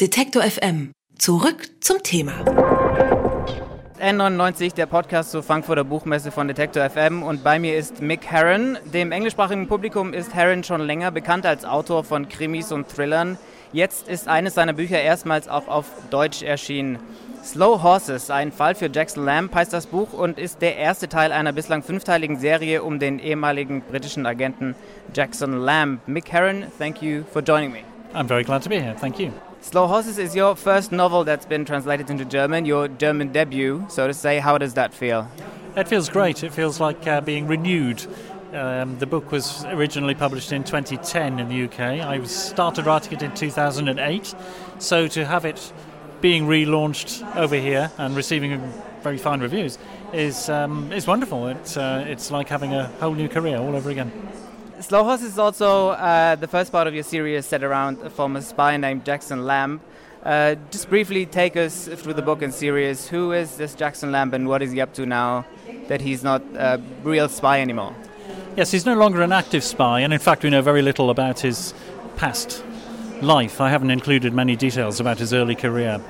Detektor FM. Zurück zum Thema. N99, der Podcast zur Frankfurter Buchmesse von Detektor FM und bei mir ist Mick Herron. Dem englischsprachigen Publikum ist Herron schon länger bekannt als Autor von Krimis und Thrillern. Jetzt ist eines seiner Bücher erstmals auch auf Deutsch erschienen. Slow Horses, ein Fall für Jackson Lamb heißt das Buch und ist der erste Teil einer bislang fünfteiligen Serie um den ehemaligen britischen Agenten Jackson Lamb. Mick Herron, thank you for joining me. I'm very glad to be here. Thank you. Slow Horses is your first novel that's been translated into German, your German debut, so to say. How does that feel? It feels great. It feels like uh, being renewed. Um, the book was originally published in 2010 in the UK. I started writing it in 2008, so to have it being relaunched over here and receiving very fine reviews is um, is wonderful. It's uh, it's like having a whole new career all over again. Slow Horse is also uh, the first part of your series set around a former spy named Jackson Lamb. Uh, just briefly take us through the book and series. Who is this Jackson Lamb and what is he up to now that he's not a real spy anymore? Yes, he's no longer an active spy, and in fact, we know very little about his past life. I haven't included many details about his early career.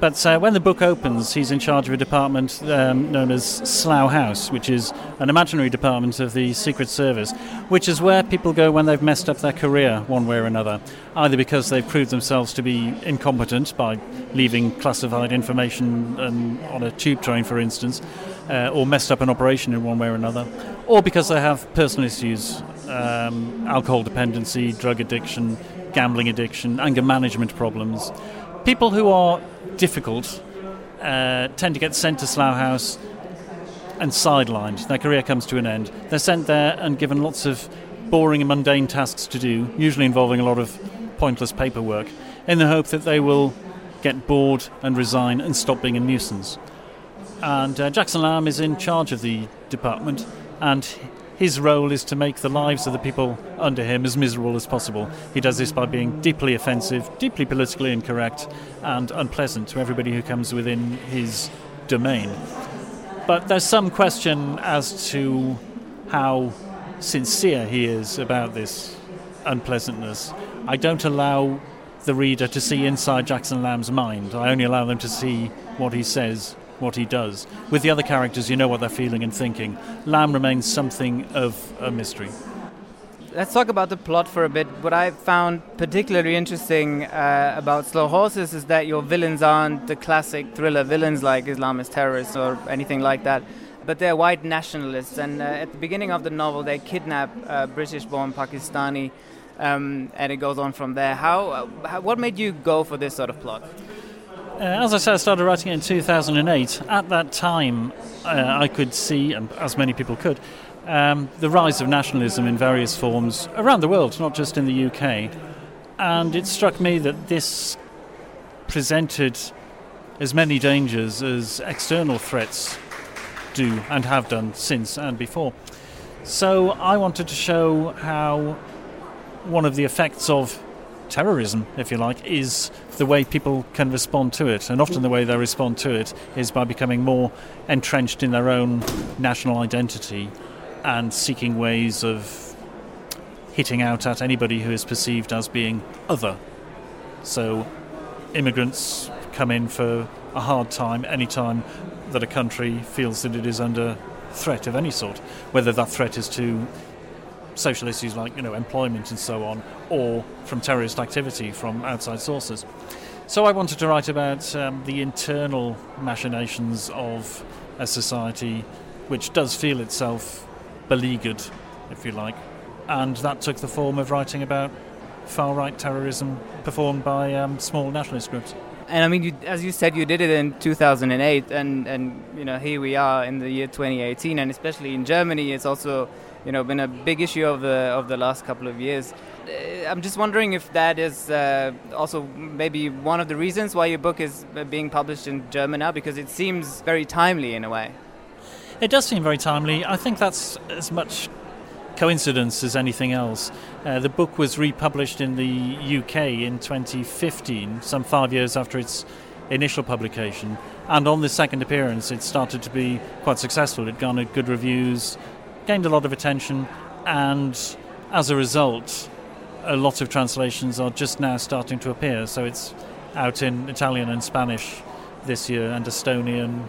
But uh, when the book opens, he's in charge of a department um, known as Slough House, which is an imaginary department of the Secret Service, which is where people go when they've messed up their career one way or another, either because they've proved themselves to be incompetent by leaving classified information um, on a tube train, for instance, uh, or messed up an operation in one way or another, or because they have personal issues, um, alcohol dependency, drug addiction, gambling addiction, anger management problems. People who are difficult uh, tend to get sent to Slough House and sidelined. Their career comes to an end. They're sent there and given lots of boring and mundane tasks to do, usually involving a lot of pointless paperwork, in the hope that they will get bored and resign and stop being a nuisance. And uh, Jackson Lamb is in charge of the department, and his role is to make the lives of the people under him as miserable as possible. He does this by being deeply offensive, deeply politically incorrect, and unpleasant to everybody who comes within his domain. But there's some question as to how sincere he is about this unpleasantness. I don't allow the reader to see inside Jackson Lamb's mind. I only allow them to see what he says what he does. With the other characters, you know what they're feeling and thinking. Lamb remains something of a mystery. Let's talk about the plot for a bit. What I found particularly interesting uh, about Slow Horses is that your villains aren't the classic thriller villains like Islamist terrorists or anything like that, but they're white nationalists. And uh, at the beginning of the novel, they kidnap a British born Pakistani, um, and it goes on from there. How, uh, how, what made you go for this sort of plot? Uh, as I said, I started writing it in 2008. At that time, uh, I could see, and as many people could, um, the rise of nationalism in various forms around the world, not just in the UK. And it struck me that this presented as many dangers as external threats do and have done since and before. So I wanted to show how one of the effects of terrorism, if you like, is the way people can respond to it. And often the way they respond to it is by becoming more entrenched in their own national identity and seeking ways of hitting out at anybody who is perceived as being other. So immigrants come in for a hard time anytime that a country feels that it is under threat of any sort, whether that threat is to social issues like you know employment and so on, or from terrorist activity from outside sources. So I wanted to write about um, the internal machinations of a society which does feel itself beleaguered, if you like, and that took the form of writing about far right terrorism performed by um, small nationalist groups. And I mean, you, as you said, you did it in 2008, and, and you know here we are in the year 2018, and especially in Germany, it's also you know been a big issue of the of the last couple of years. Uh, I'm just wondering if that is uh, also maybe one of the reasons why your book is uh, being published in German now, because it seems very timely in a way. It does seem very timely. I think that's as much coincidence as anything else. Uh, the book was republished in the UK in 2015, some five years after its initial publication, and on the second appearance, it started to be quite successful. It garnered good reviews, gained a lot of attention, and as a result, a lot of translations are just now starting to appear. So it's out in Italian and Spanish this year, and Estonian,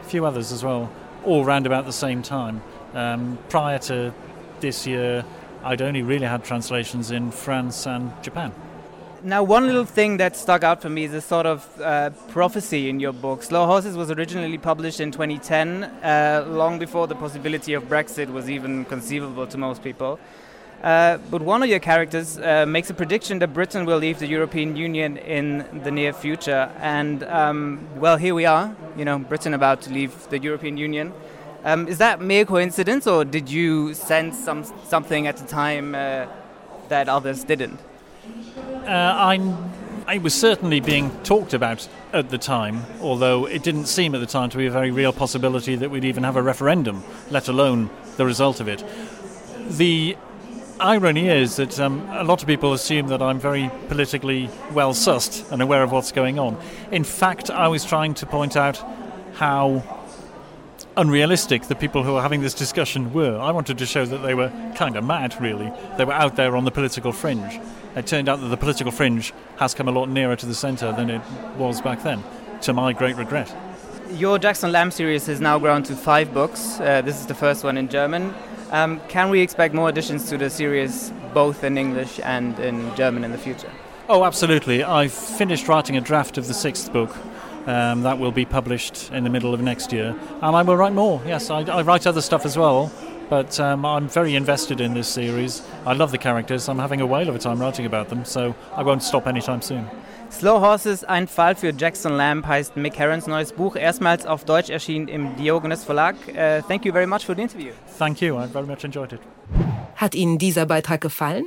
a few others as well, all round about the same time. Um, prior to this year, I'd only really had translations in France and Japan. Now, one little thing that stuck out for me is a sort of uh, prophecy in your book. Slow Horses was originally published in 2010, uh, long before the possibility of Brexit was even conceivable to most people. Uh, but one of your characters uh, makes a prediction that Britain will leave the European Union in the near future. And, um, well, here we are, you know, Britain about to leave the European Union. Um, is that mere coincidence, or did you sense some, something at the time uh, that others didn't? Uh, I, I was certainly being talked about at the time, although it didn't seem at the time to be a very real possibility that we'd even have a referendum, let alone the result of it. The irony is that um, a lot of people assume that I'm very politically well sussed and aware of what's going on. In fact, I was trying to point out how unrealistic the people who were having this discussion were. I wanted to show that they were kind of mad, really. They were out there on the political fringe. It turned out that the political fringe has come a lot nearer to the centre than it was back then, to my great regret. Your Jackson Lamb series has now grown to five books. Uh, this is the first one in German. Um, can we expect more additions to the series, both in English and in German, in the future? Oh, absolutely. I've finished writing a draft of the sixth book. Um, that will be published in the middle of next year. And I will write more. Yes, I, I write other stuff as well. But um, I'm very invested in this series. I love the characters. I'm having a whale of a time writing about them, so I won't stop anytime soon. Slow Horses, ein Fall für Jackson Lamb heißt Mick Herrons neues Buch, erstmals auf Deutsch erschienen im Diogenes Verlag. Uh, thank you very much for the interview. Thank you, I very much enjoyed it. Hat Ihnen dieser Beitrag gefallen?